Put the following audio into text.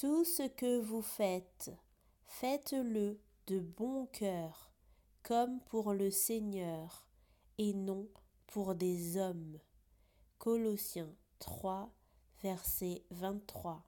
Tout ce que vous faites, faites-le de bon cœur, comme pour le Seigneur, et non pour des hommes. Colossiens 3, verset 23.